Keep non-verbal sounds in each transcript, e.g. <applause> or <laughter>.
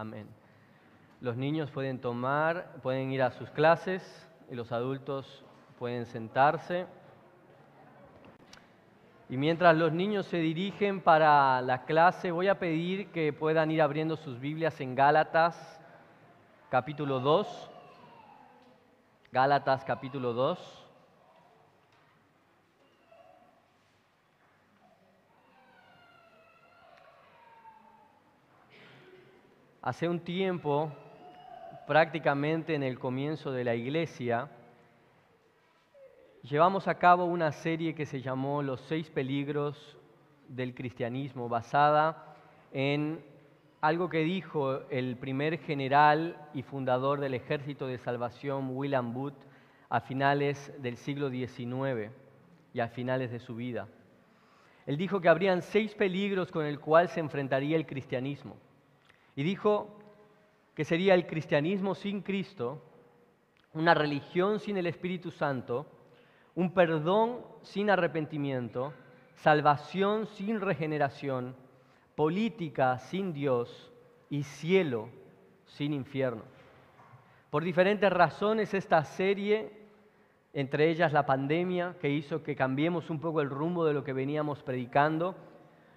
Amén. Los niños pueden tomar, pueden ir a sus clases y los adultos pueden sentarse. Y mientras los niños se dirigen para la clase, voy a pedir que puedan ir abriendo sus Biblias en Gálatas, capítulo 2. Gálatas, capítulo 2. Hace un tiempo, prácticamente en el comienzo de la iglesia, llevamos a cabo una serie que se llamó Los seis peligros del cristianismo, basada en algo que dijo el primer general y fundador del Ejército de Salvación, William Booth, a finales del siglo XIX y a finales de su vida. Él dijo que habrían seis peligros con el cual se enfrentaría el cristianismo. Y dijo que sería el cristianismo sin Cristo, una religión sin el Espíritu Santo, un perdón sin arrepentimiento, salvación sin regeneración, política sin Dios y cielo sin infierno. Por diferentes razones esta serie, entre ellas la pandemia que hizo que cambiemos un poco el rumbo de lo que veníamos predicando,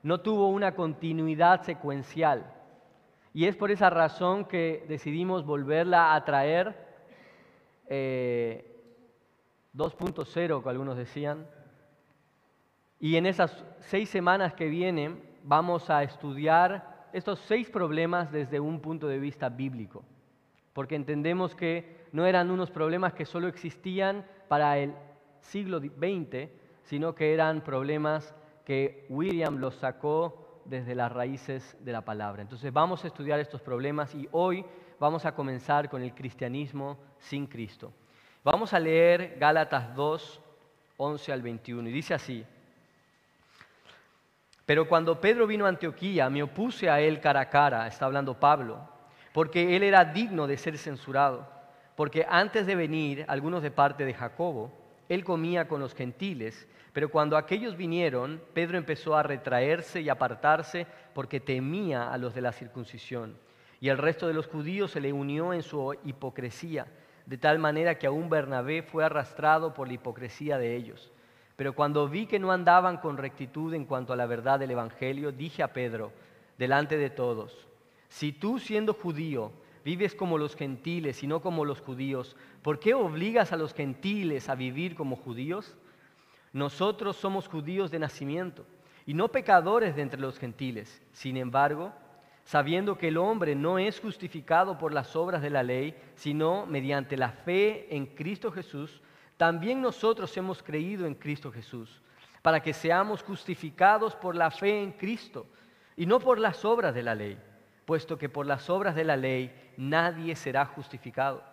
no tuvo una continuidad secuencial. Y es por esa razón que decidimos volverla a traer 2.0, eh, como algunos decían. Y en esas seis semanas que vienen vamos a estudiar estos seis problemas desde un punto de vista bíblico, porque entendemos que no eran unos problemas que solo existían para el siglo XX, sino que eran problemas que William los sacó desde las raíces de la palabra. Entonces vamos a estudiar estos problemas y hoy vamos a comenzar con el cristianismo sin Cristo. Vamos a leer Gálatas 2, 11 al 21 y dice así, pero cuando Pedro vino a Antioquía me opuse a él cara a cara, está hablando Pablo, porque él era digno de ser censurado, porque antes de venir algunos de parte de Jacobo, él comía con los gentiles pero cuando aquellos vinieron, Pedro empezó a retraerse y apartarse porque temía a los de la circuncisión. Y el resto de los judíos se le unió en su hipocresía, de tal manera que aún Bernabé fue arrastrado por la hipocresía de ellos. Pero cuando vi que no andaban con rectitud en cuanto a la verdad del Evangelio, dije a Pedro, delante de todos, si tú siendo judío vives como los gentiles y no como los judíos, ¿por qué obligas a los gentiles a vivir como judíos? Nosotros somos judíos de nacimiento y no pecadores de entre los gentiles. Sin embargo, sabiendo que el hombre no es justificado por las obras de la ley, sino mediante la fe en Cristo Jesús, también nosotros hemos creído en Cristo Jesús, para que seamos justificados por la fe en Cristo y no por las obras de la ley, puesto que por las obras de la ley nadie será justificado.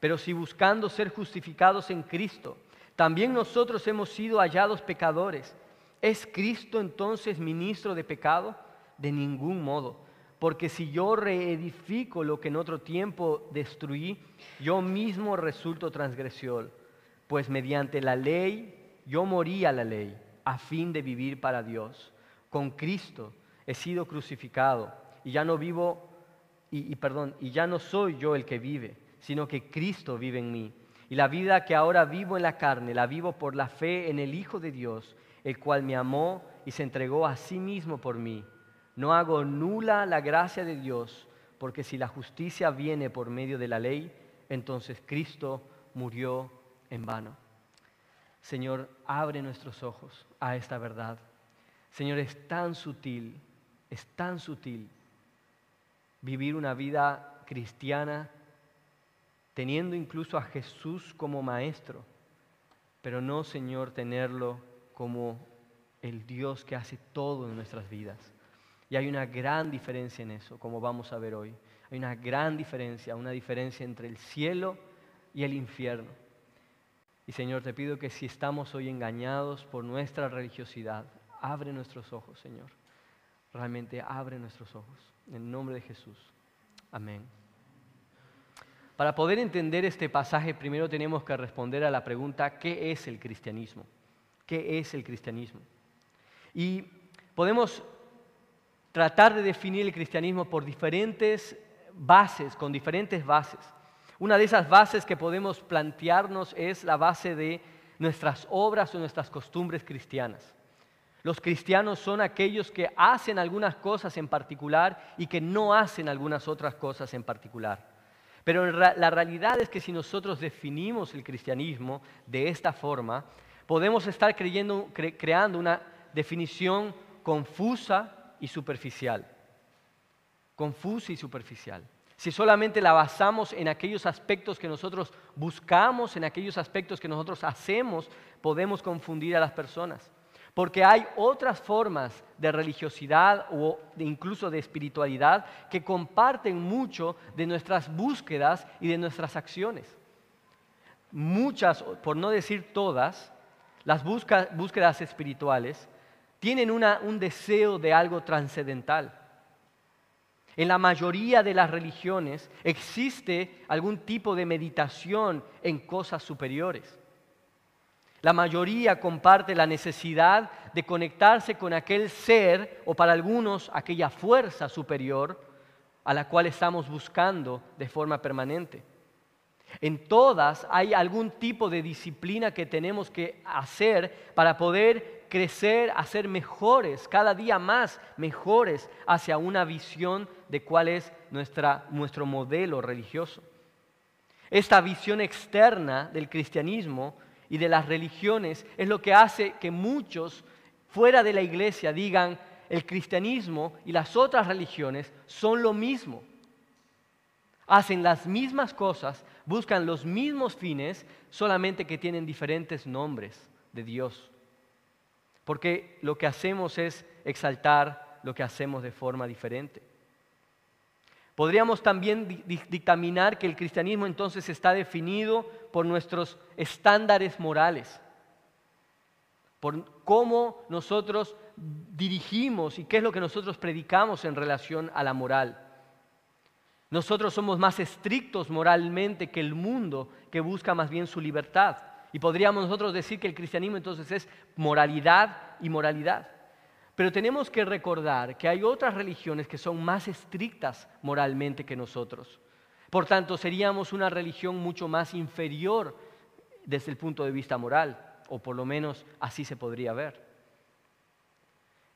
Pero si buscando ser justificados en Cristo, también nosotros hemos sido hallados pecadores. ¿Es Cristo entonces ministro de pecado? De ningún modo. Porque si yo reedifico lo que en otro tiempo destruí, yo mismo resulto transgresor. Pues mediante la ley yo morí a la ley a fin de vivir para Dios. Con Cristo he sido crucificado y ya no vivo, y, y perdón, y ya no soy yo el que vive, sino que Cristo vive en mí. Y la vida que ahora vivo en la carne, la vivo por la fe en el Hijo de Dios, el cual me amó y se entregó a sí mismo por mí. No hago nula la gracia de Dios, porque si la justicia viene por medio de la ley, entonces Cristo murió en vano. Señor, abre nuestros ojos a esta verdad. Señor, es tan sutil, es tan sutil vivir una vida cristiana teniendo incluso a Jesús como maestro, pero no, Señor, tenerlo como el Dios que hace todo en nuestras vidas. Y hay una gran diferencia en eso, como vamos a ver hoy. Hay una gran diferencia, una diferencia entre el cielo y el infierno. Y Señor, te pido que si estamos hoy engañados por nuestra religiosidad, abre nuestros ojos, Señor. Realmente abre nuestros ojos. En el nombre de Jesús. Amén. Para poder entender este pasaje, primero tenemos que responder a la pregunta, ¿qué es el cristianismo? ¿Qué es el cristianismo? Y podemos tratar de definir el cristianismo por diferentes bases, con diferentes bases. Una de esas bases que podemos plantearnos es la base de nuestras obras o nuestras costumbres cristianas. Los cristianos son aquellos que hacen algunas cosas en particular y que no hacen algunas otras cosas en particular. Pero la realidad es que si nosotros definimos el cristianismo de esta forma, podemos estar creando una definición confusa y superficial. Confusa y superficial. Si solamente la basamos en aquellos aspectos que nosotros buscamos, en aquellos aspectos que nosotros hacemos, podemos confundir a las personas. Porque hay otras formas de religiosidad o incluso de espiritualidad que comparten mucho de nuestras búsquedas y de nuestras acciones. Muchas, por no decir todas, las búsquedas espirituales tienen un deseo de algo trascendental. En la mayoría de las religiones existe algún tipo de meditación en cosas superiores. La mayoría comparte la necesidad de conectarse con aquel ser o para algunos aquella fuerza superior a la cual estamos buscando de forma permanente. En todas hay algún tipo de disciplina que tenemos que hacer para poder crecer, hacer mejores, cada día más mejores hacia una visión de cuál es nuestro modelo religioso. Esta visión externa del cristianismo y de las religiones es lo que hace que muchos fuera de la iglesia digan el cristianismo y las otras religiones son lo mismo. Hacen las mismas cosas, buscan los mismos fines, solamente que tienen diferentes nombres de Dios. Porque lo que hacemos es exaltar lo que hacemos de forma diferente. Podríamos también dictaminar que el cristianismo entonces está definido por nuestros estándares morales, por cómo nosotros dirigimos y qué es lo que nosotros predicamos en relación a la moral. Nosotros somos más estrictos moralmente que el mundo que busca más bien su libertad. Y podríamos nosotros decir que el cristianismo entonces es moralidad y moralidad. Pero tenemos que recordar que hay otras religiones que son más estrictas moralmente que nosotros. Por tanto, seríamos una religión mucho más inferior desde el punto de vista moral, o por lo menos así se podría ver.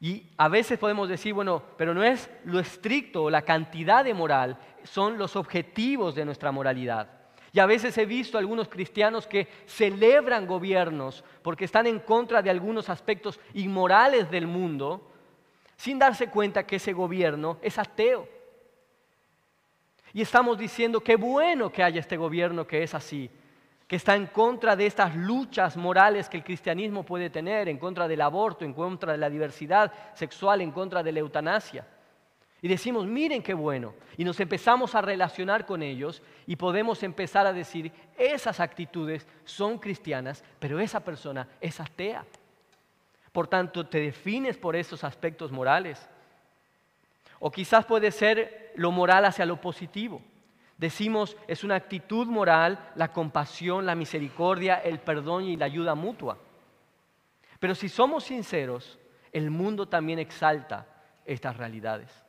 Y a veces podemos decir, bueno, pero no es lo estricto o la cantidad de moral, son los objetivos de nuestra moralidad. Y a veces he visto algunos cristianos que celebran gobiernos porque están en contra de algunos aspectos inmorales del mundo, sin darse cuenta que ese gobierno es ateo. Y estamos diciendo qué bueno que haya este gobierno que es así, que está en contra de estas luchas morales que el cristianismo puede tener, en contra del aborto, en contra de la diversidad sexual, en contra de la eutanasia. Y decimos, miren qué bueno. Y nos empezamos a relacionar con ellos y podemos empezar a decir, esas actitudes son cristianas, pero esa persona es atea. Por tanto, te defines por esos aspectos morales. O quizás puede ser lo moral hacia lo positivo. Decimos, es una actitud moral la compasión, la misericordia, el perdón y la ayuda mutua. Pero si somos sinceros, el mundo también exalta estas realidades.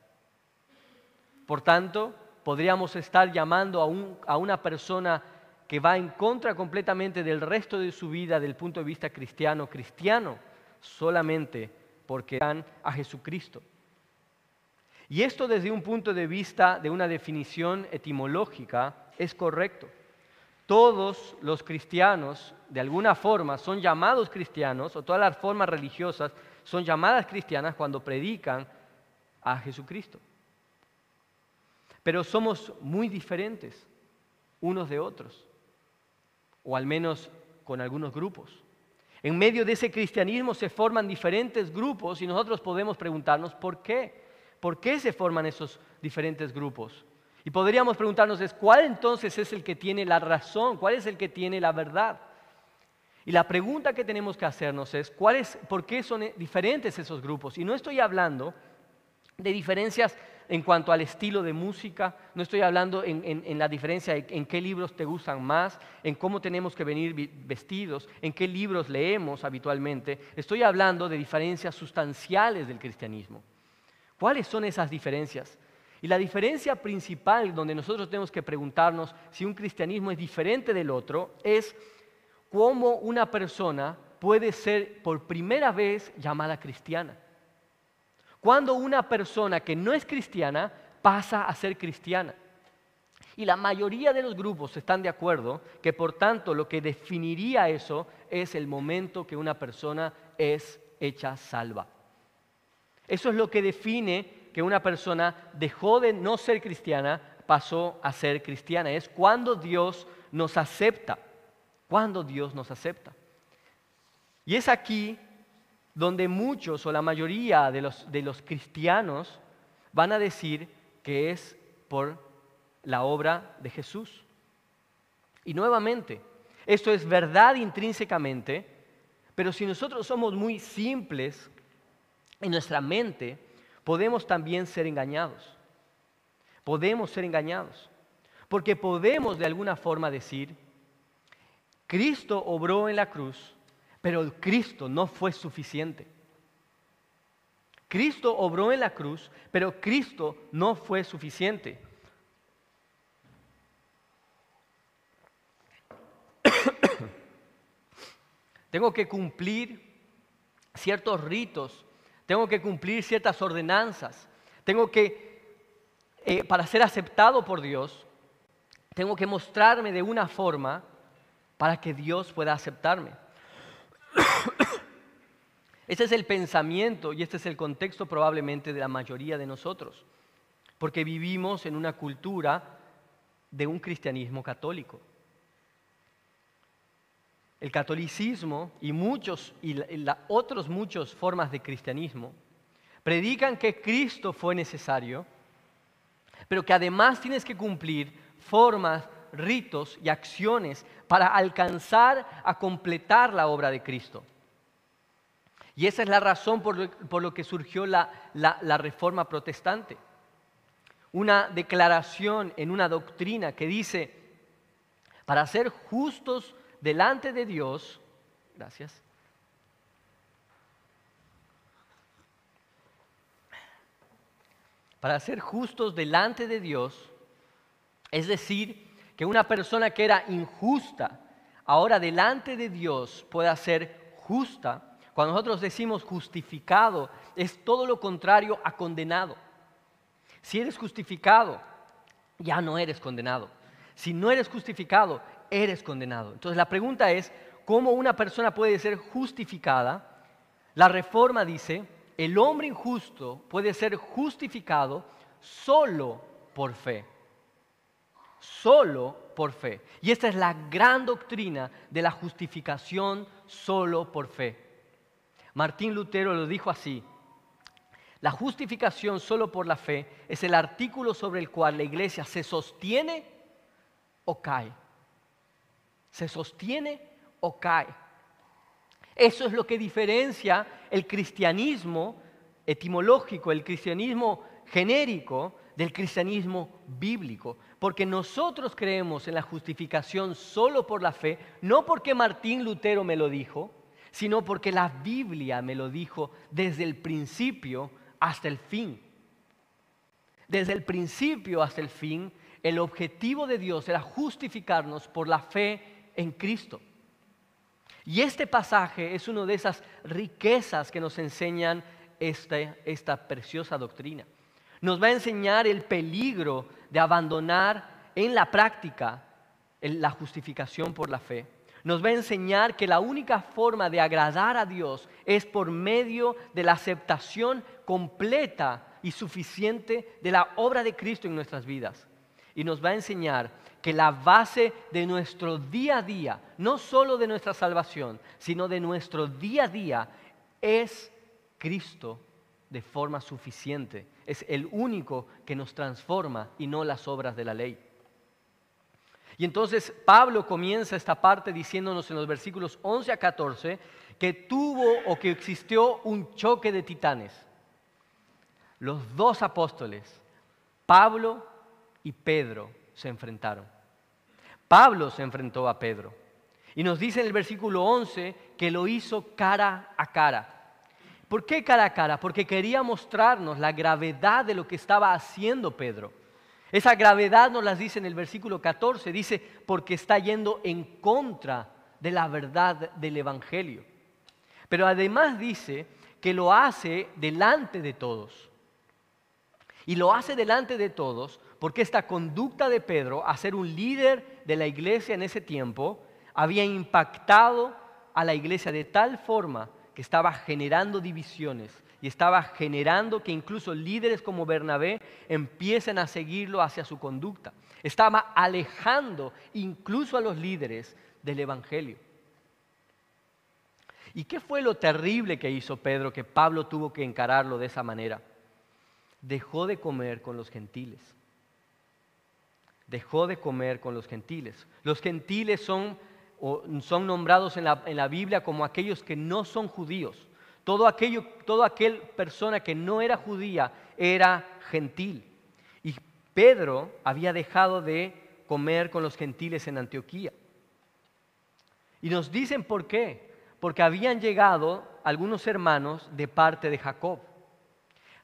Por tanto, podríamos estar llamando a, una persona que va en contra completamente del resto de su vida del punto de vista cristiano, cristiano, solamente porque dan a Jesucristo. Y esto desde un punto de vista de una definición etimológica es correcto. Todos los cristianos, de alguna forma, son llamados cristianos, o todas las formas religiosas son llamadas cristianas cuando predican a Jesucristo pero somos muy diferentes unos de otros, o al menos con algunos grupos. En medio de ese cristianismo se forman diferentes grupos y nosotros podemos preguntarnos por qué. ¿Por qué se forman esos diferentes grupos? Y podríamos preguntarnos, ¿cuál entonces es el que tiene la razón? ¿Cuál es el que tiene la verdad? Y la pregunta que tenemos que hacernos es, ¿cuál ¿por qué son diferentes esos grupos? Y no estoy hablando de diferencias en cuanto al estilo de música, no estoy hablando en, la diferencia en qué libros te gustan más, en cómo tenemos que venir vestidos, en qué libros leemos habitualmente, estoy hablando de diferencias sustanciales del cristianismo. ¿Cuáles son esas diferencias? Y la diferencia principal donde nosotros tenemos que preguntarnos si un cristianismo es diferente del otro es cómo una persona puede ser por primera vez llamada cristiana. Cuando una persona que no es cristiana pasa a ser cristiana. Y la mayoría de los grupos están de acuerdo que por tanto lo que definiría eso es el momento que una persona es hecha salva. Eso es lo que define que una persona dejó de no ser cristiana, pasó a ser cristiana. Es cuando Dios nos acepta, cuando Dios nos acepta. Y es aquí donde muchos o la mayoría de los, de los cristianos van a decir que es por la obra de Jesús. Y nuevamente, esto es verdad intrínsecamente, pero si nosotros somos muy simples en nuestra mente, podemos también ser engañados. Podemos ser engañados. Porque podemos de alguna forma decir, Cristo obró en la cruz, pero Cristo no fue suficiente. Cristo obró en la cruz, pero Cristo no fue suficiente. <coughs> Tengo que cumplir ciertos ritos, tengo que cumplir ciertas ordenanzas, tengo que, eh, para ser aceptado por Dios, tengo que mostrarme de una forma para que Dios pueda aceptarme. <coughs> Ese es el pensamiento y este es el contexto probablemente de la mayoría de nosotros, porque vivimos en una cultura de un cristianismo católico. El catolicismo y muchos y otros muchas formas de cristianismo predican que Cristo fue necesario, pero que además tienes que cumplir formas, ritos y acciones para alcanzar a completar la obra de Cristo. Y esa es la razón por lo, que surgió la, la reforma protestante. Una declaración en una doctrina que dice, para ser justos delante de Dios, gracias, para ser justos delante de Dios, es decir, que una persona que era injusta, ahora delante de Dios pueda ser justa, cuando nosotros decimos justificado, es todo lo contrario a condenado. Si eres justificado, ya no eres condenado. Si no eres justificado, eres condenado. Entonces la pregunta es, ¿cómo una persona puede ser justificada? La reforma dice, el hombre injusto puede ser justificado solo por fe. Solo por fe. Y esta es la gran doctrina de la justificación solo por fe. Martín Lutero lo dijo así. La justificación solo por la fe es el artículo sobre el cual la iglesia se sostiene o cae. Se sostiene o cae. Eso es lo que diferencia el cristianismo etimológico, el cristianismo genérico del cristianismo bíblico. Porque nosotros creemos en la justificación solo por la fe, no porque Martín Lutero me lo dijo, sino porque la Biblia me lo dijo desde el principio hasta el fin. Desde el principio hasta el fin, el objetivo de Dios era justificarnos por la fe en Cristo. Y este pasaje es una de esas riquezas que nos enseñan esta, esta preciosa doctrina. Nos va a enseñar el peligro de abandonar en la práctica la justificación por la fe nos va a enseñar que la única forma de agradar a Dios es por medio de la aceptación completa y suficiente de la obra de Cristo en nuestras vidas. Y nos va a enseñar que la base de nuestro día a día, no solo de nuestra salvación, sino de nuestro día a día, es Cristo de forma suficiente. Es el único que nos transforma y no las obras de la ley. Y entonces Pablo comienza esta parte diciéndonos en los versículos 11 a 14 que tuvo o que existió un choque de titanes. Los dos apóstoles, Pablo y Pedro, se enfrentaron. Pablo se enfrentó a Pedro. Y nos dice en el versículo 11 que lo hizo cara a cara. ¿Por qué cara a cara? Porque quería mostrarnos la gravedad de lo que estaba haciendo Pedro. Esa gravedad nos las dice en el versículo 14, dice, porque está yendo en contra de la verdad del Evangelio. Pero además dice que lo hace delante de todos. Y lo hace delante de todos porque esta conducta de Pedro a ser un líder de la iglesia en ese tiempo había impactado a la iglesia de tal forma que estaba generando divisiones y estaba generando que incluso líderes como Bernabé empiecen a seguirlo hacia su conducta. Estaba alejando incluso a los líderes del Evangelio. ¿Y qué fue lo terrible que hizo Pedro que Pablo tuvo que encararlo de esa manera? Dejó de comer con los gentiles. Dejó de comer con los gentiles. Los gentiles son, son nombrados en la, Biblia como aquellos que no son judíos. Todo aquello, toda aquel persona que no era judía era gentil. Y Pedro había dejado de comer con los gentiles en Antioquía. Y nos dicen por qué porque habían llegado algunos hermanos de parte de Jacob.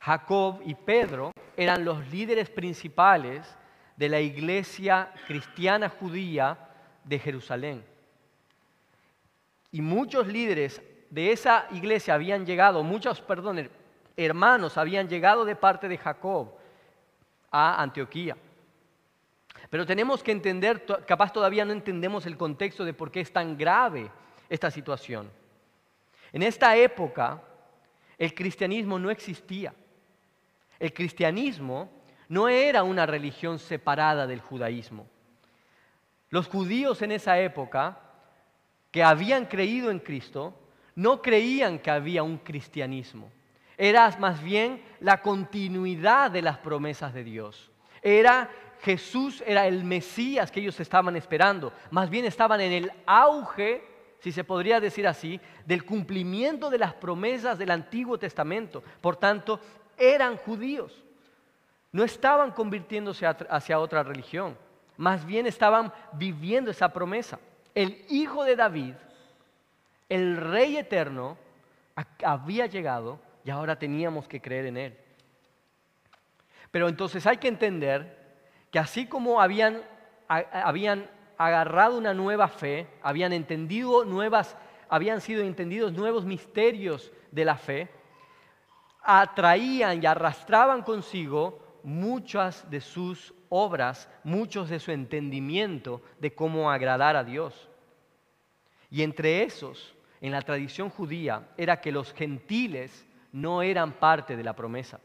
Jacob y Pedro eran los líderes principales de la iglesia cristiana judía de Jerusalén. Y muchos líderes de esa iglesia habían llegado, muchos, perdón, hermanos habían llegado de parte de Jacob a Antioquía. Pero tenemos que entender, capaz todavía no entendemos el contexto de por qué es tan grave esta situación. En esta época, el cristianismo no existía. El cristianismo no era una religión separada del judaísmo. Los judíos en esa época, que habían creído en Cristo, no creían que había un cristianismo. Era más bien la continuidad de las promesas de Dios. Era Jesús, era el Mesías que ellos estaban esperando. Más bien estaban en el auge si se podría decir así, del cumplimiento de las promesas del Antiguo Testamento. Por tanto, eran judíos. No estaban convirtiéndose hacia otra religión, más bien estaban viviendo esa promesa. El hijo de David, el rey eterno, había llegado y ahora teníamos que creer en él. Pero entonces hay que entender que así como habían, habían agarrado una nueva fe, habían entendido nuevas, habían sido entendidos nuevos misterios de la fe, atraían y arrastraban consigo muchas de sus obras, muchos de su entendimiento de cómo agradar a Dios. Y entre esos, en la tradición judía, era que los gentiles no eran parte de la promesa.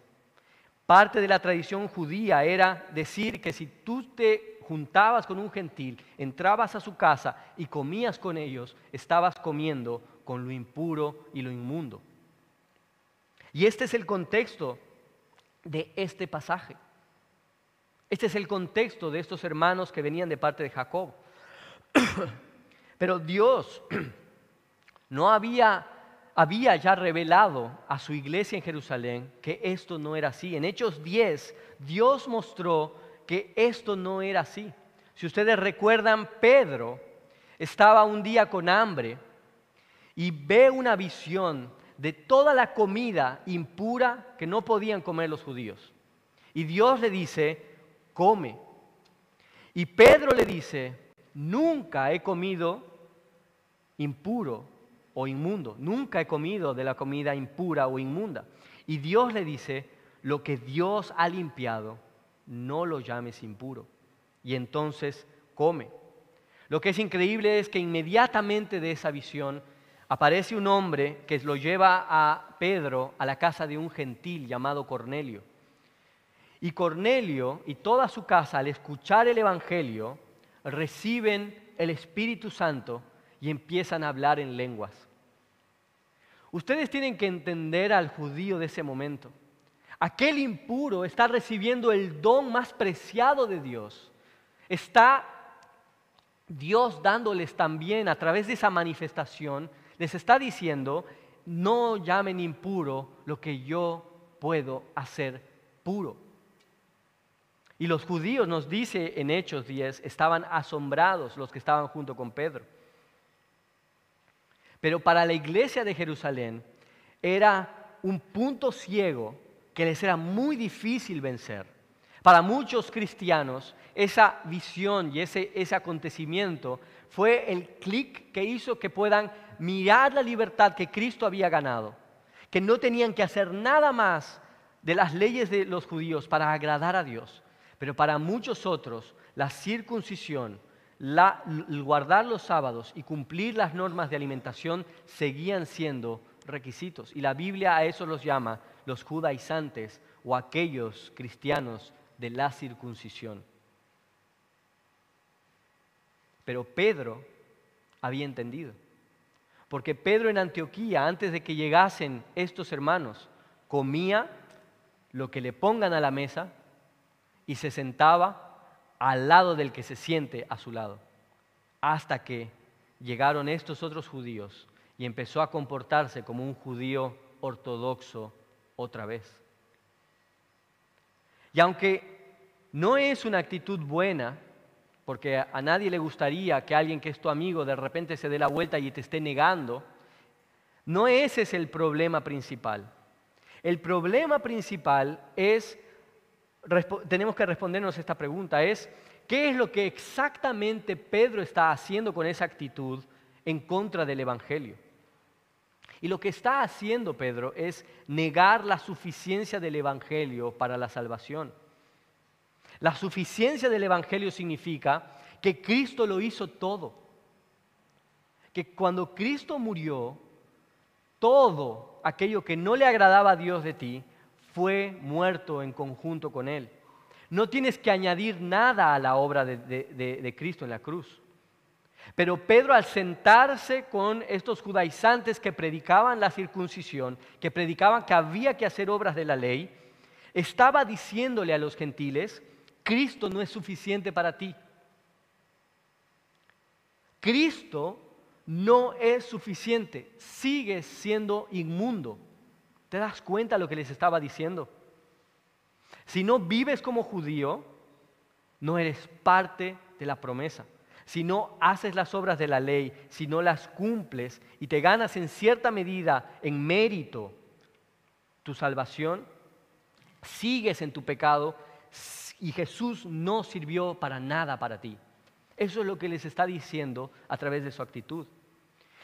Parte de la tradición judía era decir que si tú te juntabas con un gentil, entrabas a su casa y comías con ellos, estabas comiendo con lo impuro y lo inmundo. Y este es el contexto de este pasaje. Este es el contexto de estos hermanos que venían de parte de Jacob. <clears throat> Pero Dios <clears throat> no había, había ya revelado a su iglesia en Jerusalén que esto no era así. En Hechos 10, Dios mostró que esto no era así. Si ustedes recuerdan, Pedro estaba un día con hambre y ve una visión de toda la comida impura que no podían comer los judíos. Y Dios le dice, come. Y Pedro le dice, nunca he comido impuro o inmundo, nunca he comido de la comida impura o inmunda. Y Dios le dice, lo que Dios ha limpiado, no lo llames impuro. Y entonces come. Lo que es increíble es que inmediatamente de esa visión aparece un hombre que lo lleva a Pedro a la casa de un gentil llamado Cornelio. Y Cornelio y toda su casa al escuchar el Evangelio reciben el Espíritu Santo y empiezan a hablar en lenguas. Ustedes tienen que entender al judío de ese momento. Aquel impuro está recibiendo el don más preciado de Dios. Está Dios dándoles también a través de esa manifestación, les está diciendo, no llamen impuro lo que yo puedo hacer puro. Y los judíos, nos dice en Hechos 10, estaban asombrados los que estaban junto con Pedro. Pero para la iglesia de Jerusalén era un punto ciego que les era muy difícil vencer. Para muchos cristianos, esa visión y ese, ese acontecimiento fue el clic que hizo que puedan mirar la libertad que Cristo había ganado, que no tenían que hacer nada más de las leyes de los judíos para agradar a Dios. Pero para muchos otros, la circuncisión, el guardar los sábados y cumplir las normas de alimentación seguían siendo requisitos. Y la Biblia a eso los llama los judaizantes o aquellos cristianos de la circuncisión. Pero Pedro había entendido. Porque Pedro en Antioquía, antes de que llegasen estos hermanos, comía lo que le pongan a la mesa y se sentaba al lado del que se siente a su lado, hasta que llegaron estos otros judíos y empezó a comportarse como un judío ortodoxo otra vez. Y aunque no es una actitud buena, porque a nadie le gustaría que alguien que es tu amigo de repente se dé la vuelta y te esté negando, no ese es el problema principal. El problema principal es, tenemos que respondernos esta pregunta, es, ¿qué es lo que exactamente Pedro está haciendo con esa actitud en contra del Evangelio? Y lo que está haciendo Pedro es negar la suficiencia del Evangelio para la salvación. La suficiencia del Evangelio significa que Cristo lo hizo todo. Que cuando Cristo murió, todo aquello que no le agradaba a Dios de ti fue muerto en conjunto con Él. No tienes que añadir nada a la obra de, Cristo en la cruz. Pero Pedro al sentarse con estos judaizantes que predicaban la circuncisión, que predicaban que había que hacer obras de la ley, estaba diciéndole a los gentiles, Cristo no es suficiente para ti. Cristo no es suficiente, sigues siendo inmundo. ¿Te das cuenta lo que les estaba diciendo? Si no vives como judío, no eres parte de la promesa. Si no haces las obras de la ley, si no las cumples y te ganas en cierta medida, en mérito, tu salvación, sigues en tu pecado y Jesús no sirvió para nada para ti. Eso es lo que les está diciendo a través de su actitud.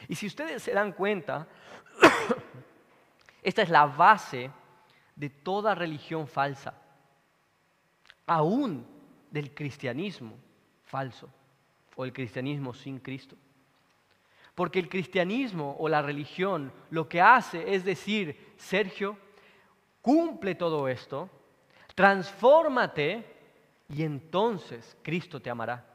Y si ustedes se dan cuenta, <coughs> esta es la base de toda religión falsa, aún del cristianismo falso o el cristianismo sin Cristo. Porque el cristianismo o la religión lo que hace es decir, Sergio, cumple todo esto, transfórmate y entonces Cristo te amará.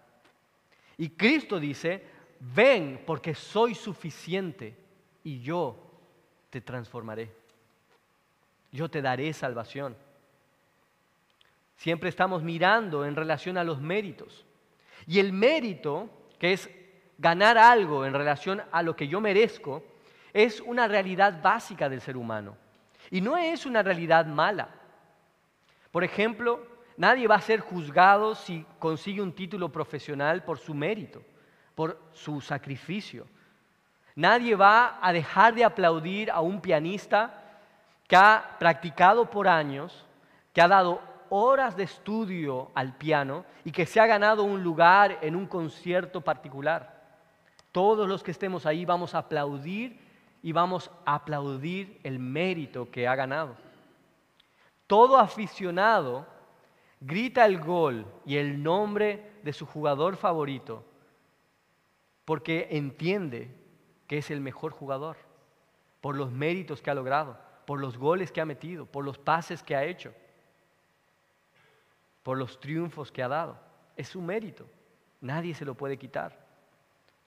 Y Cristo dice, ven porque soy suficiente y yo te transformaré. Yo te daré salvación. Siempre estamos mirando en relación a los méritos. Y el mérito, que es ganar algo en relación a lo que yo merezco, es una realidad básica del ser humano. Y no es una realidad mala. Por ejemplo, nadie va a ser juzgado si consigue un título profesional por su mérito por su sacrificio. Nadie va a dejar de aplaudir a un pianista que ha practicado por años, que ha dado horas de estudio al piano y que se ha ganado un lugar en un concierto particular. Todos los que estemos ahí vamos a aplaudir y vamos a aplaudir el mérito que ha ganado. Todo aficionado grita el gol y el nombre de su jugador favorito porque entiende que es el mejor jugador, por los méritos que ha logrado, por los goles que ha metido, por los pases que ha hecho, por los triunfos que ha dado. Es su mérito, nadie se lo puede quitar.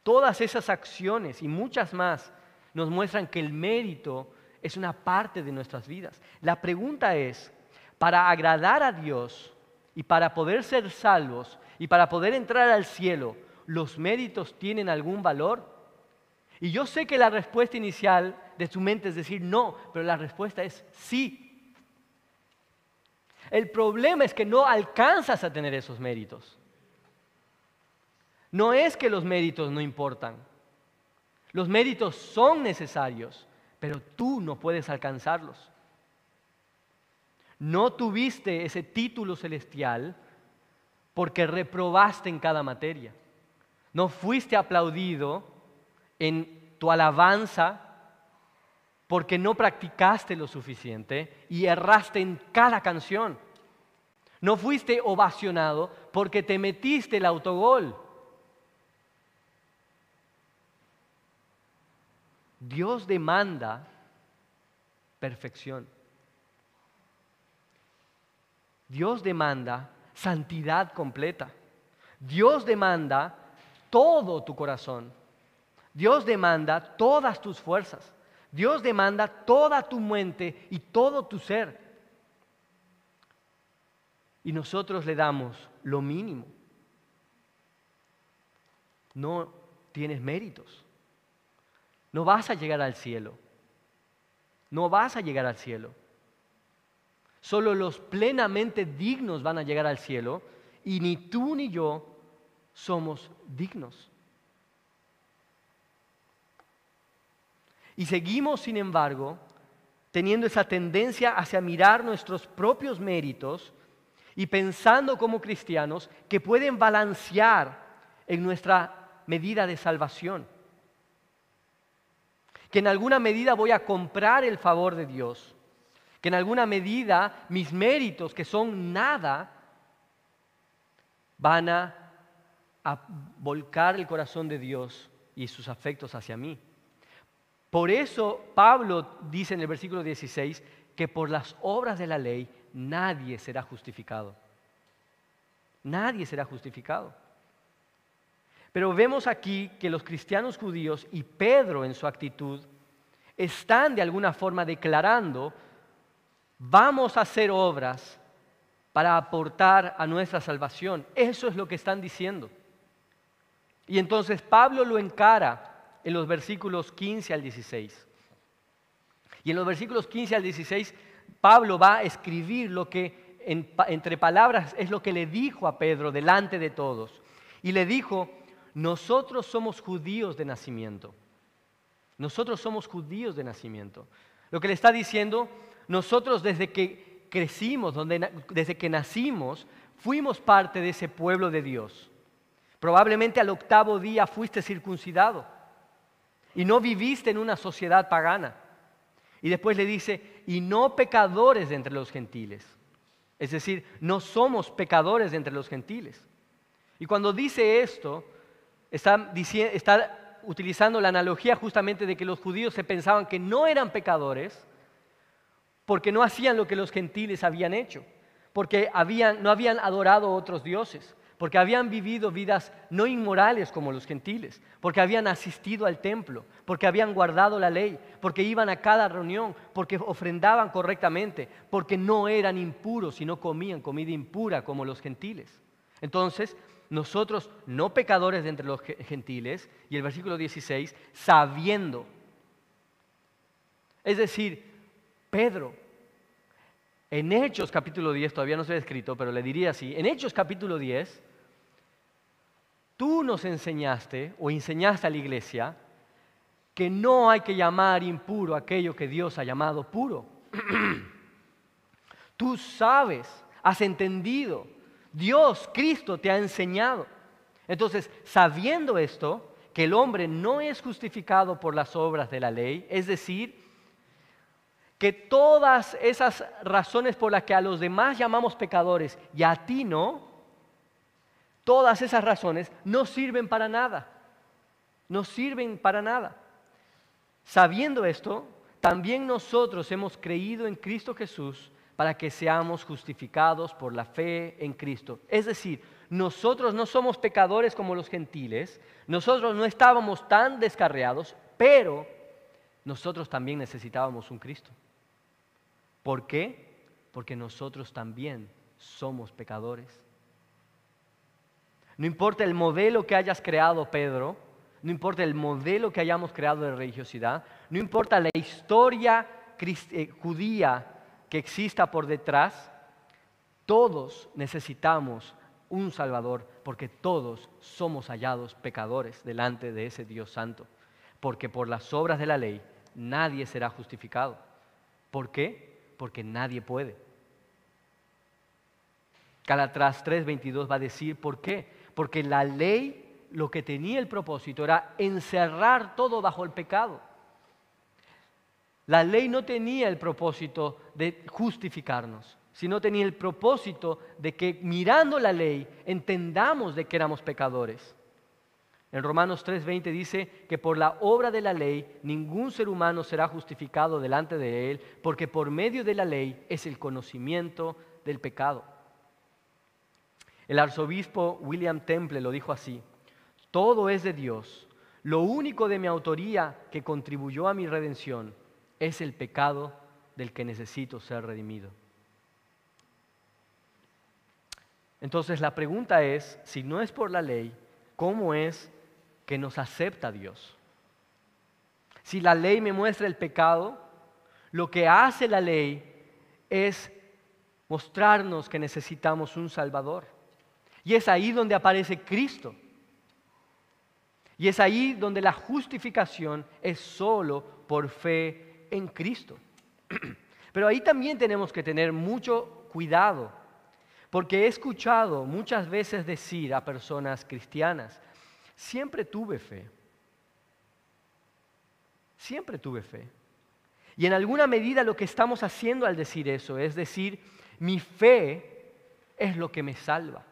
Todas esas acciones y muchas más nos muestran que el mérito es una parte de nuestras vidas. La pregunta es, para agradar a Dios y para poder ser salvos y para poder entrar al cielo, ¿los méritos tienen algún valor? Y yo sé que la respuesta inicial de su mente es decir no, pero la respuesta es sí. El problema es que no alcanzas a tener esos méritos. No es que los méritos no importan. Los méritos son necesarios, pero tú no puedes alcanzarlos. No tuviste ese título celestial porque reprobaste en cada materia. No fuiste aplaudido en tu alabanza porque no practicaste lo suficiente y erraste en cada canción. No fuiste ovacionado porque te metiste el autogol. Dios demanda perfección. Dios demanda santidad completa. Dios demanda todo tu corazón. Dios demanda todas tus fuerzas. Dios demanda toda tu mente y todo tu ser. Y nosotros le damos lo mínimo. No tienes méritos. No vas a llegar al cielo. No vas a llegar al cielo. Solo los plenamente dignos van a llegar al cielo y ni tú ni yo somos dignos. Y seguimos, sin embargo, teniendo esa tendencia hacia mirar nuestros propios méritos y pensando como cristianos que pueden balancear en nuestra medida de salvación que en alguna medida voy a comprar el favor de Dios, que en alguna medida mis méritos, que son nada, van a, volcar el corazón de Dios y sus afectos hacia mí. Por eso Pablo dice en el versículo 16 que por las obras de la ley nadie será justificado. Nadie será justificado. Pero vemos aquí que los cristianos judíos y Pedro en su actitud están de alguna forma declarando, vamos a hacer obras para aportar a nuestra salvación. Eso es lo que están diciendo. Y entonces Pablo lo encara en los versículos 15 al 16. Y en los versículos 15 al 16, Pablo va a escribir lo que entre palabras es lo que le dijo a Pedro delante de todos. Y le dijo, nosotros somos judíos de nacimiento. Nosotros somos judíos de nacimiento. Lo que le está diciendo, nosotros desde que crecimos, desde que nacimos, fuimos parte de ese pueblo de Dios. Probablemente al octavo día fuiste circuncidado y no viviste en una sociedad pagana. Y después le dice, y no pecadores de entre los gentiles. Es decir, no somos pecadores de entre los gentiles. Y cuando dice esto, está, está utilizando la analogía justamente de que los judíos se pensaban que no eran pecadores porque no hacían lo que los gentiles habían hecho, porque no habían adorado otros dioses, porque habían vivido vidas no inmorales como los gentiles, porque habían asistido al templo, porque habían guardado la ley, porque iban a cada reunión, porque ofrendaban correctamente, porque no eran impuros y no comían comida impura como los gentiles. Entonces, nosotros no pecadores de entre los gentiles, y el versículo 16, sabiendo. Es decir, Pedro, en Hechos capítulo 10, todavía no se ha escrito, pero le diría así, en Hechos capítulo 10, tú nos enseñaste o enseñaste a la iglesia que no hay que llamar impuro aquello que Dios ha llamado puro. <clears throat> tú sabes, has entendido Dios, Cristo, te ha enseñado. Entonces, sabiendo esto, que el hombre no es justificado por las obras de la ley, es decir, que todas esas razones por las que a los demás llamamos pecadores y a ti no, todas esas razones no sirven para nada, no sirven para nada. Sabiendo esto, también nosotros hemos creído en Cristo Jesús para que seamos justificados por la fe en Cristo. Es decir, nosotros no somos pecadores como los gentiles, nosotros no estábamos tan descarriados, pero nosotros también necesitábamos un Cristo. ¿Por qué? Porque nosotros también somos pecadores. No importa el modelo que hayas creado, Pedro, no importa el modelo que hayamos creado de religiosidad, no importa la historia eh, judía que exista por detrás, todos necesitamos un Salvador porque todos somos hallados pecadores delante de ese Dios santo. Porque por las obras de la ley nadie será justificado. ¿Por qué? Porque nadie puede. Calatras 3:22 va a decir, ¿por qué? Porque la ley lo que tenía el propósito era encerrar todo bajo el pecado. La ley no tenía el propósito de justificarnos, sino tenía el propósito de que mirando la ley entendamos de que éramos pecadores. En Romanos 3:20 dice que por la obra de la ley ningún ser humano será justificado delante de él, porque por medio de la ley es el conocimiento del pecado. El arzobispo William Temple lo dijo así, todo es de Dios, lo único de mi autoría que contribuyó a mi redención es el pecado del que necesito ser redimido. Entonces la pregunta es, si no es por la ley, ¿cómo es que nos acepta Dios. Si la ley me muestra el pecado, lo que hace la ley es mostrarnos que necesitamos un Salvador. Y es ahí donde aparece Cristo. Y es ahí donde la justificación es solo por fe en Cristo. <clears throat> Pero ahí también tenemos que tener mucho cuidado, porque he escuchado muchas veces decir a personas cristianas, Siempre tuve fe. Siempre tuve fe. Y en alguna medida lo que estamos haciendo al decir eso es decir, mi fe es lo que me salva.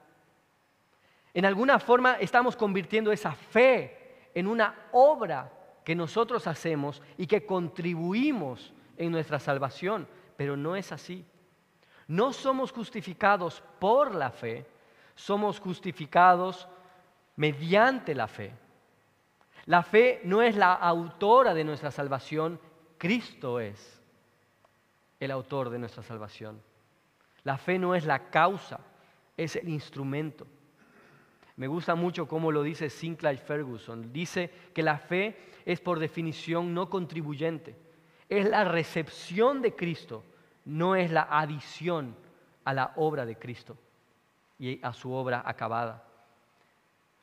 En alguna forma estamos convirtiendo esa fe en una obra que nosotros hacemos y que contribuimos en nuestra salvación, pero no es así. No somos justificados por la fe, somos justificados mediante la fe. La fe no es la autora de nuestra salvación, Cristo es el autor de nuestra salvación. La fe no es la causa, es el instrumento. Me gusta mucho cómo lo dice Sinclair Ferguson. Dice que la fe es por definición no contribuyente. Es la recepción de Cristo, no es la adición a la obra de Cristo y a su obra acabada.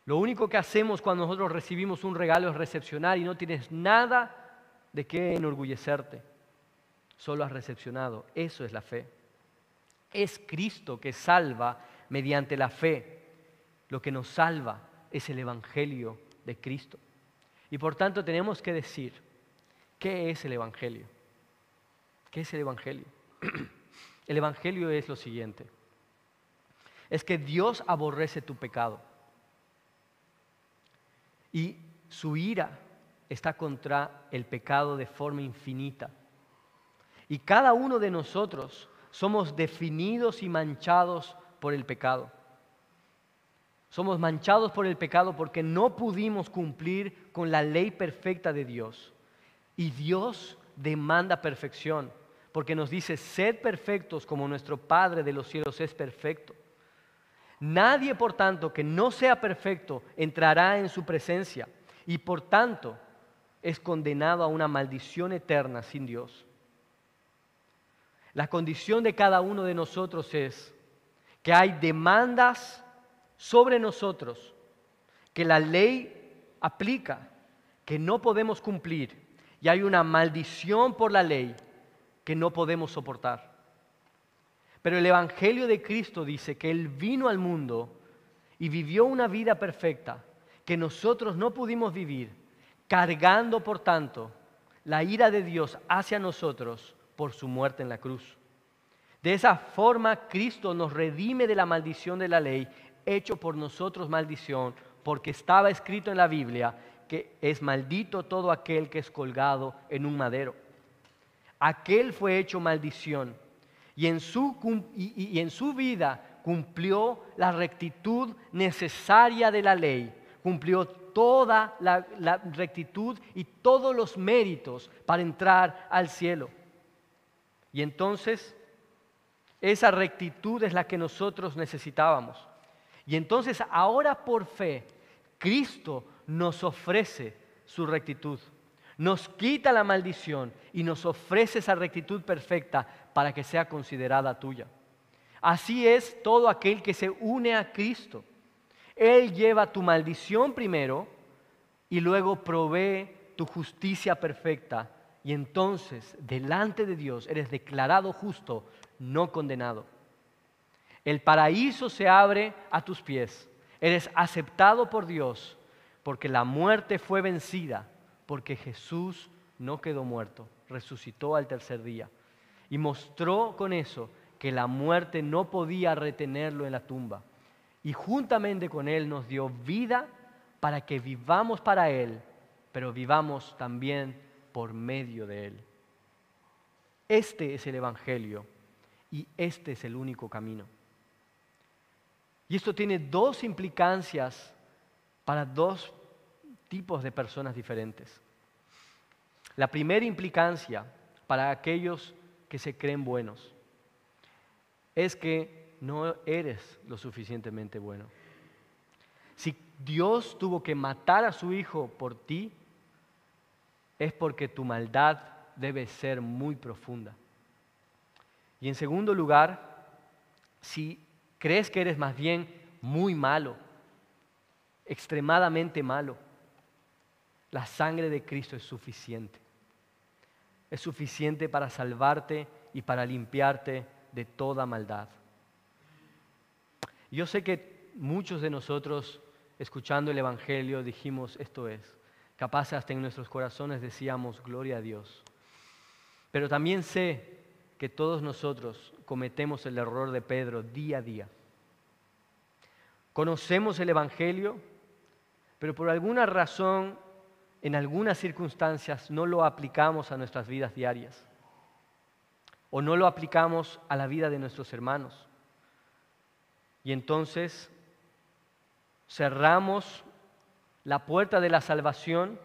Lo único que hacemos cuando nosotros recibimos un regalo es recepcionar y no tienes nada de qué enorgullecerte. Solo has recepcionado. Eso es la fe. Es Cristo que salva mediante la fe. Lo que nos salva es el Evangelio de Cristo. Y por tanto tenemos que decir, ¿qué es el Evangelio? ¿Qué es el Evangelio? <clears throat> El Evangelio es lo siguiente. Es que Dios aborrece tu pecado. Y su ira está contra el pecado de forma infinita. Y cada uno de nosotros somos definidos y manchados por el pecado. Somos manchados por el pecado porque no pudimos cumplir con la ley perfecta de Dios. Y Dios demanda perfección, porque nos dice, sed perfectos como nuestro Padre de los cielos es perfecto. Nadie, por tanto, que no sea perfecto entrará en su presencia y, por tanto, es condenado a una maldición eterna sin Dios. La condición de cada uno de nosotros es que hay demandas sobre nosotros que la ley aplica, que no podemos cumplir, y hay una maldición por la ley que no podemos soportar. Pero el Evangelio de Cristo dice que Él vino al mundo y vivió una vida perfecta que nosotros no pudimos vivir, cargando por tanto la ira de Dios hacia nosotros por su muerte en la cruz. De esa forma Cristo nos redime de la maldición de la ley, hecho por nosotros maldición, porque estaba escrito en la Biblia que es maldito todo aquel que es colgado en un madero. Aquel fue hecho maldición y en su, y, en su vida cumplió la rectitud necesaria de la ley, cumplió toda la, la, rectitud y todos los méritos para entrar al cielo. Y entonces, esa rectitud es la que nosotros necesitábamos. Y entonces, ahora por fe, Cristo nos ofrece su rectitud, nos quita la maldición y nos ofrece esa rectitud perfecta para que sea considerada tuya. Así es todo aquel que se une a Cristo. Él lleva tu maldición primero y luego provee tu justicia perfecta y entonces delante de Dios eres declarado justo, no condenado. El paraíso se abre a tus pies. Eres aceptado por Dios porque la muerte fue vencida, porque Jesús no quedó muerto, resucitó al tercer día y mostró con eso que la muerte no podía retenerlo en la tumba. Y juntamente con Él nos dio vida para que vivamos para Él, pero vivamos también por medio de Él. Este es el Evangelio y este es el único camino. Y esto tiene dos implicancias para dos tipos de personas diferentes. La primera implicancia para aquellos que se creen buenos es que no eres lo suficientemente bueno. Si Dios tuvo que matar a su hijo por ti, es porque tu maldad debe ser muy profunda. Y en segundo lugar, si crees que eres más bien muy malo, extremadamente malo, la sangre de Cristo es suficiente. Es suficiente para salvarte y para limpiarte de toda maldad. Yo sé que muchos de nosotros, escuchando el Evangelio, dijimos, esto es. Capaz hasta en nuestros corazones decíamos, gloria a Dios. Pero también sé que todos nosotros cometemos el error de Pedro día a día. Conocemos el Evangelio, pero por alguna razón, en algunas circunstancias, no lo aplicamos a nuestras vidas diarias. O no lo aplicamos a la vida de nuestros hermanos. Y entonces cerramos la puerta de la salvación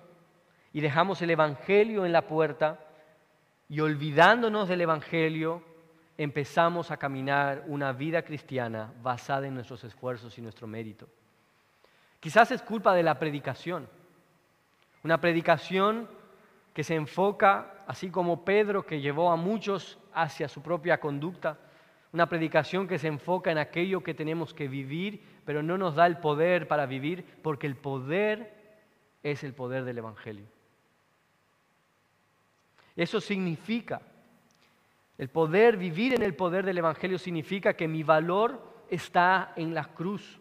y dejamos el Evangelio en la puerta y olvidándonos del Evangelio, empezamos a caminar una vida cristiana basada en nuestros esfuerzos y nuestro mérito. Quizás es culpa de la predicación. Una predicación que se enfoca, así como Pedro, que llevó a muchos hacia su propia conducta. Una predicación que se enfoca en aquello que tenemos que vivir, pero no nos da el poder para vivir, porque el poder es el poder del Evangelio. Eso significa, el poder, vivir en el poder del Evangelio significa que mi valor está en la cruz,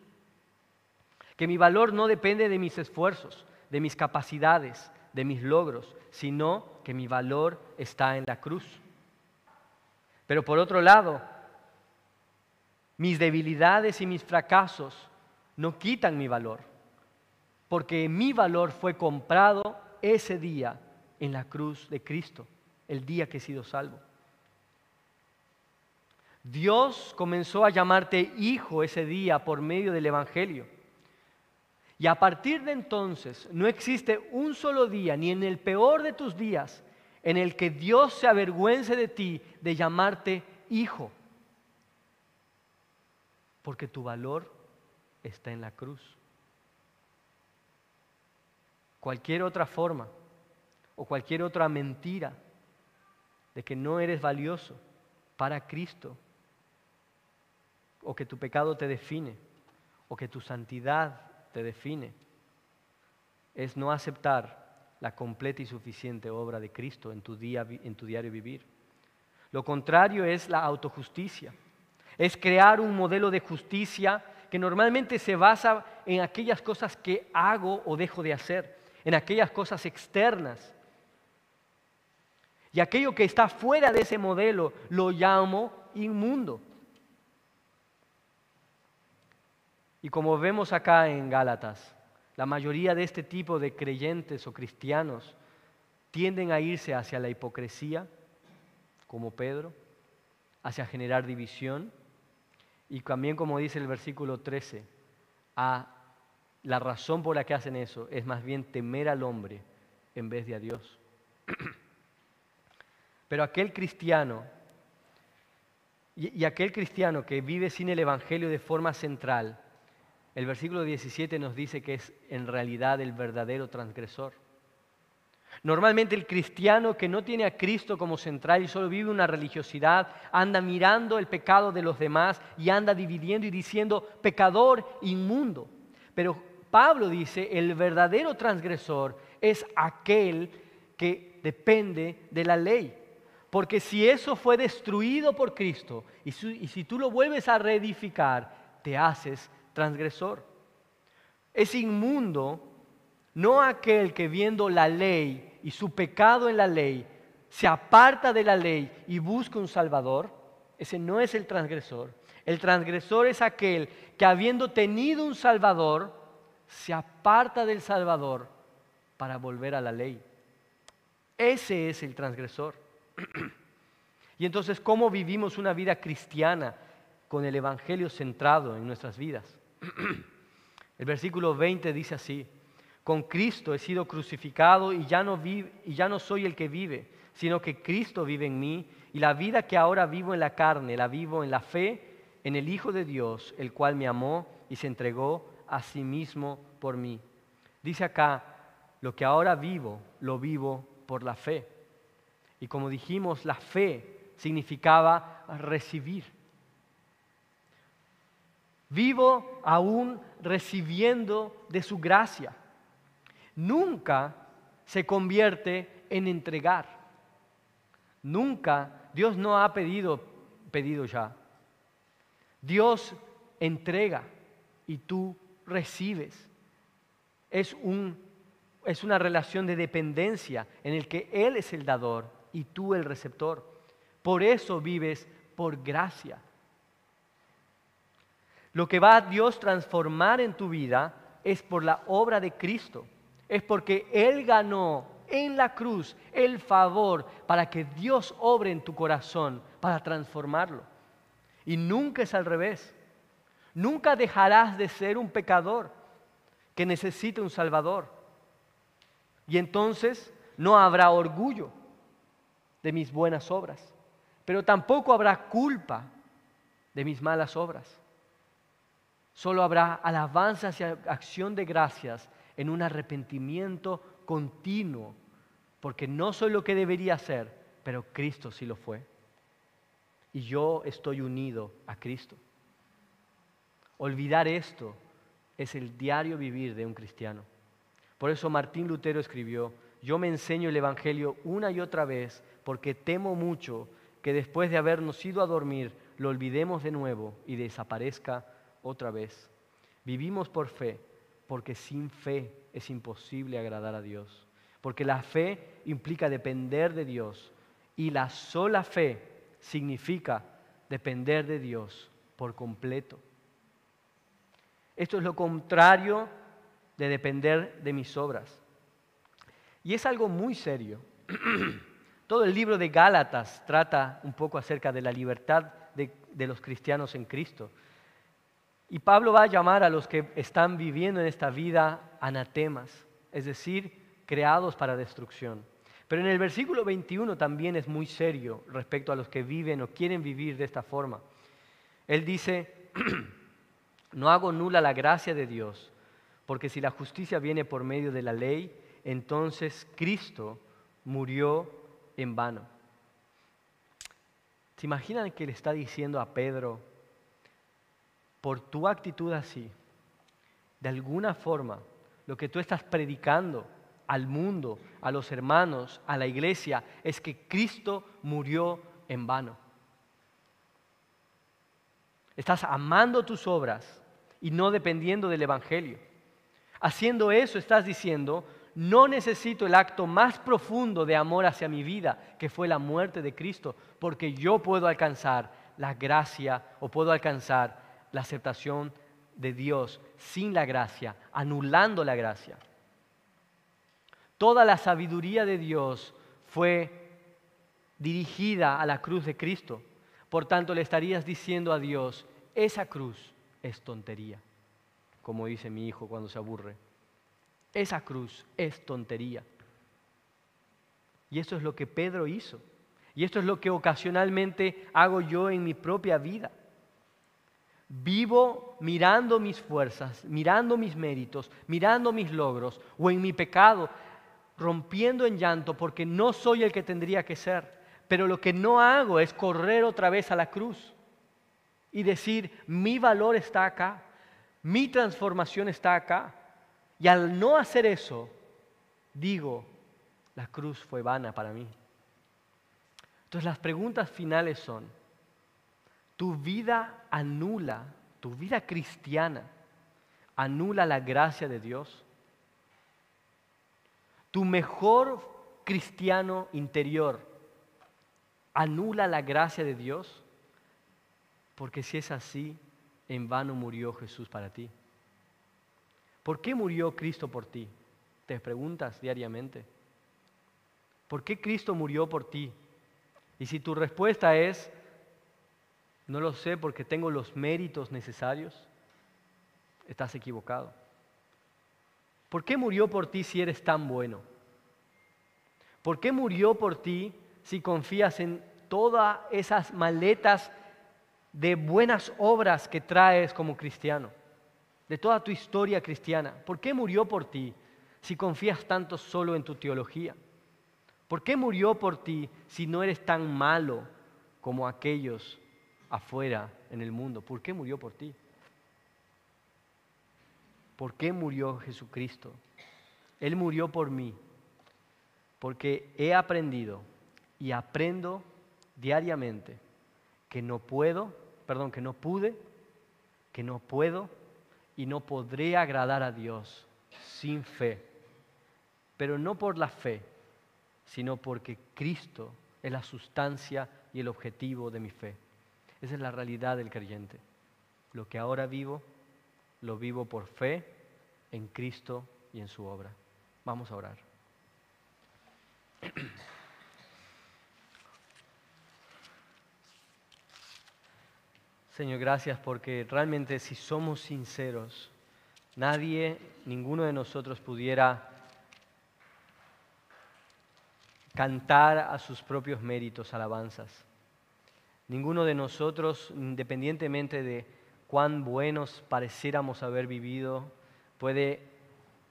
que mi valor no depende de mis esfuerzos, de mis capacidades, de mis logros, sino que mi valor está en la cruz. Pero por otro lado, mis debilidades y mis fracasos no quitan mi valor, porque mi valor fue comprado ese día en la cruz de Cristo, el día que he sido salvo. Dios comenzó a llamarte hijo ese día por medio del Evangelio. Y a partir de entonces no existe un solo día, ni en el peor de tus días, en el que Dios se avergüence de ti de llamarte hijo. Porque tu valor está en la cruz. Cualquier otra forma o cualquier otra mentira de que no eres valioso para Cristo, o que tu pecado te define, o que tu santidad te define, es no aceptar la completa y suficiente obra de Cristo en tu, día, en tu diario vivir. Lo contrario es la autojusticia, es crear un modelo de justicia que normalmente se basa en aquellas cosas que hago o dejo de hacer, en aquellas cosas externas y aquello que está fuera de ese modelo lo llamo inmundo. Y como vemos acá en Gálatas, la mayoría de este tipo de creyentes o cristianos tienden a irse hacia la hipocresía, como Pedro, hacia generar división y también como dice el versículo 13, a la razón por la que hacen eso es más bien temer al hombre en vez de a Dios. <clears throat> Pero aquel cristiano, y, aquel cristiano que vive sin el Evangelio de forma central, el versículo 17 nos dice que es en realidad el verdadero transgresor. Normalmente el cristiano que no tiene a Cristo como central y solo vive una religiosidad, anda mirando el pecado de los demás y anda dividiendo y diciendo pecador inmundo. Pero Pablo dice, el verdadero transgresor es aquel que depende de la ley. Porque si eso fue destruido por Cristo y, si tú lo vuelves a reedificar, te haces transgresor. Es inmundo no aquel que viendo la ley y su pecado en la ley se aparta de la ley y busca un salvador. Ese no es el transgresor. El transgresor es aquel que habiendo tenido un salvador, se aparta del salvador para volver a la ley. Ese es el transgresor. <clears throat> Y entonces, ¿cómo vivimos una vida cristiana con el Evangelio centrado en nuestras vidas? <clears throat> El versículo 20 dice así, con Cristo he sido crucificado y ya, no y ya no soy el que vive, sino que Cristo vive en mí y la vida que ahora vivo en la carne, la vivo en la fe en el Hijo de Dios, el cual me amó y se entregó a sí mismo por mí. Dice acá, lo que ahora vivo, lo vivo por la fe. Y como dijimos, la fe significaba recibir. Vivo aún recibiendo de su gracia. Nunca se convierte en entregar. Nunca, Dios no ha pedido, pedido ya. Dios entrega y tú recibes. Es, un, es una relación de dependencia en el que Él es el dador y tú el receptor. Por eso vives por gracia. Lo que va a Dios transformar en tu vida es por la obra de Cristo. Es porque Él ganó en la cruz el favor para que Dios obre en tu corazón, para transformarlo. Y nunca es al revés. Nunca dejarás de ser un pecador que necesita un Salvador. Y entonces no habrá orgullo de mis buenas obras, pero tampoco habrá culpa de mis malas obras. Solo habrá alabanza y acción de gracias en un arrepentimiento continuo, porque no soy lo que debería ser, pero Cristo sí lo fue. Y yo estoy unido a Cristo. Olvidar esto es el diario vivir de un cristiano. Por eso Martín Lutero escribió, yo me enseño el Evangelio una y otra vez porque temo mucho que después de habernos ido a dormir lo olvidemos de nuevo y desaparezca otra vez. Vivimos por fe, porque sin fe es imposible agradar a Dios. Porque la fe implica depender de Dios y la sola fe significa depender de Dios por completo. Esto es lo contrario de depender de mis obras. Y es algo muy serio. <clears throat> Todo el libro de Gálatas trata un poco acerca de la libertad de, de los cristianos en Cristo. Y Pablo va a llamar a los que están viviendo en esta vida anatemas, es decir, creados para destrucción. Pero en el versículo 21 también es muy serio respecto a los que viven o quieren vivir de esta forma. Él dice, <clears throat> no hago nula la gracia de Dios, porque si la justicia viene por medio de la ley, entonces Cristo murió en vano. ¿Se imaginan que le está diciendo a Pedro, por tu actitud así, de alguna forma, lo que tú estás predicando al mundo, a los hermanos, a la iglesia, es que Cristo murió en vano. Estás amando tus obras y no dependiendo del Evangelio. Haciendo eso estás diciendo, no necesito el acto más profundo de amor hacia mi vida, que fue la muerte de Cristo, porque yo puedo alcanzar la gracia o puedo alcanzar la aceptación de Dios sin la gracia, anulando la gracia. Toda la sabiduría de Dios fue dirigida a la cruz de Cristo. Por tanto, le estarías diciendo a Dios, esa cruz es tontería, como dice mi hijo cuando se aburre. Esa cruz es tontería. Y eso es lo que Pedro hizo. Y esto es lo que ocasionalmente hago yo en mi propia vida. Vivo mirando mis fuerzas, mirando mis méritos, mirando mis logros o en mi pecado, rompiendo en llanto porque no soy el que tendría que ser. Pero lo que no hago es correr otra vez a la cruz y decir, mi valor está acá, mi transformación está acá. Y al no hacer eso, digo, la cruz fue vana para mí. Entonces las preguntas finales son, ¿tu vida anula, tu vida cristiana, anula la gracia de Dios? ¿Tu mejor cristiano interior anula la gracia de Dios? Porque si es así, en vano murió Jesús para ti. ¿Por qué murió Cristo por ti? Te preguntas diariamente. ¿Por qué Cristo murió por ti? Y si tu respuesta es, no lo sé porque tengo los méritos necesarios, estás equivocado. ¿Por qué murió por ti si eres tan bueno? ¿Por qué murió por ti si confías en todas esas maletas de buenas obras que traes como cristiano? De toda tu historia cristiana. ¿Por qué murió por ti si confías tanto solo en tu teología? ¿Por qué murió por ti si no eres tan malo como aquellos afuera en el mundo? ¿Por qué murió por ti? ¿Por qué murió Jesucristo? Él murió por mí, porque he aprendido y aprendo diariamente que no puedo, perdón, que no pude, que no puedo y no podré agradar a Dios sin fe. Pero no por la fe, sino porque Cristo es la sustancia y el objetivo de mi fe. Esa es la realidad del creyente. Lo que ahora vivo, lo vivo por fe en Cristo y en su obra. Vamos a orar. <clears throat> Señor, gracias porque realmente si somos sinceros, nadie, ninguno de nosotros pudiera cantar a sus propios méritos alabanzas. Ninguno de nosotros, independientemente de cuán buenos pareciéramos haber vivido, puede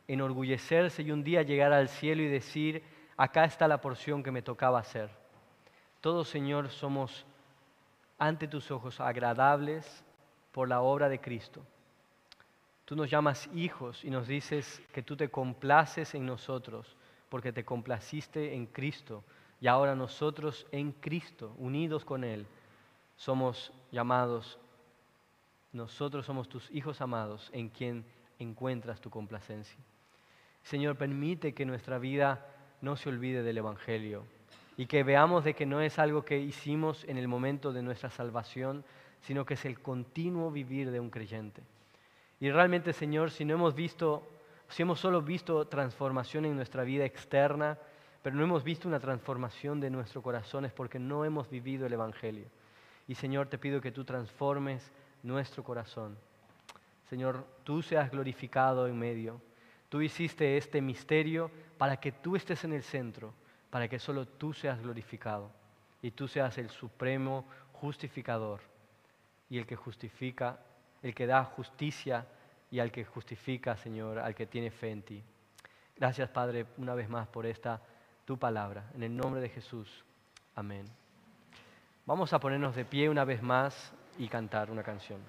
enorgullecerse y un día llegar al cielo y decir, acá está la porción que me tocaba hacer. Todos, Señor, somos ante tus ojos agradables por la obra de Cristo. Tú nos llamas hijos y nos dices que tú te complaces en nosotros porque te complaciste en Cristo y ahora nosotros en Cristo, unidos con Él, somos llamados, nosotros somos tus hijos amados en quien encuentras tu complacencia. Señor, permite que nuestra vida no se olvide del Evangelio y que veamos de que no es algo que hicimos en el momento de nuestra salvación, sino que es el continuo vivir de un creyente. Y realmente, Señor, si no hemos visto si hemos solo visto transformación en nuestra vida externa, pero no hemos visto una transformación de nuestro corazón es porque no hemos vivido el Evangelio. Y Señor, te pido que tú transformes nuestro corazón. Señor, tú seas glorificado en medio. Tú hiciste este misterio para que tú estés en el centro, para que solo tú seas glorificado y tú seas el supremo justificador y el que justifica, el que da justicia y al que justifica, Señor, al que tiene fe en ti. Gracias, Padre, una vez más por esta tu palabra. En el nombre de Jesús. Amén. Vamos a ponernos de pie una vez más y cantar una canción.